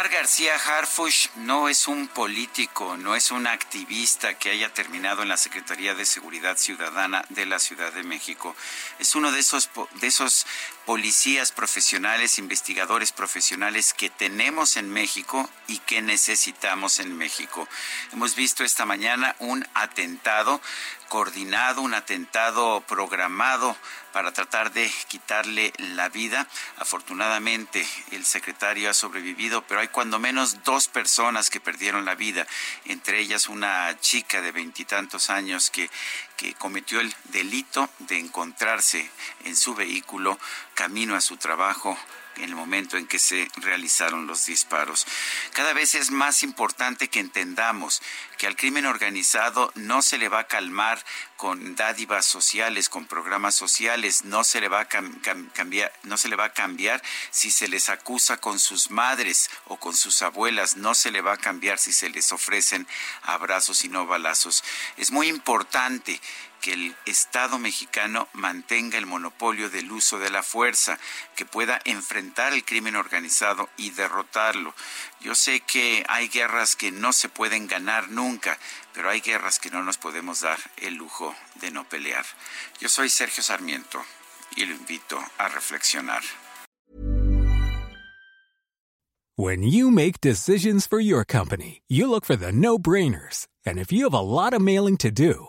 Omar García Harfush no es un político, no es un activista que haya terminado en la Secretaría de Seguridad Ciudadana de la Ciudad de México. Es uno de esos, de esos policías profesionales, investigadores profesionales que tenemos en México y que necesitamos en México. Hemos visto esta mañana un atentado coordinado, un atentado programado para tratar de quitarle la vida. Afortunadamente el secretario ha sobrevivido, pero hay cuando menos dos personas que perdieron la vida, entre ellas una chica de veintitantos años que, que cometió el delito de encontrarse en su vehículo camino a su trabajo en el momento en que se realizaron los disparos. Cada vez es más importante que entendamos que al crimen organizado no se le va a calmar con dádivas sociales, con programas sociales, no se le va a cambiar, no se le va a cambiar si se les acusa con sus madres o con sus abuelas, no se le va a cambiar si se les ofrecen abrazos y no balazos. Es muy importante que el Estado mexicano mantenga el monopolio del uso de la fuerza, que pueda enfrentar el crimen organizado y derrotarlo. Yo sé que hay guerras que no se pueden ganar nunca, pero hay guerras que no nos podemos dar el lujo de no pelear. Yo soy Sergio Sarmiento y lo invito a reflexionar. When you make decisions for your company, you look for the no-brainers. And if you have a lot of mailing to do,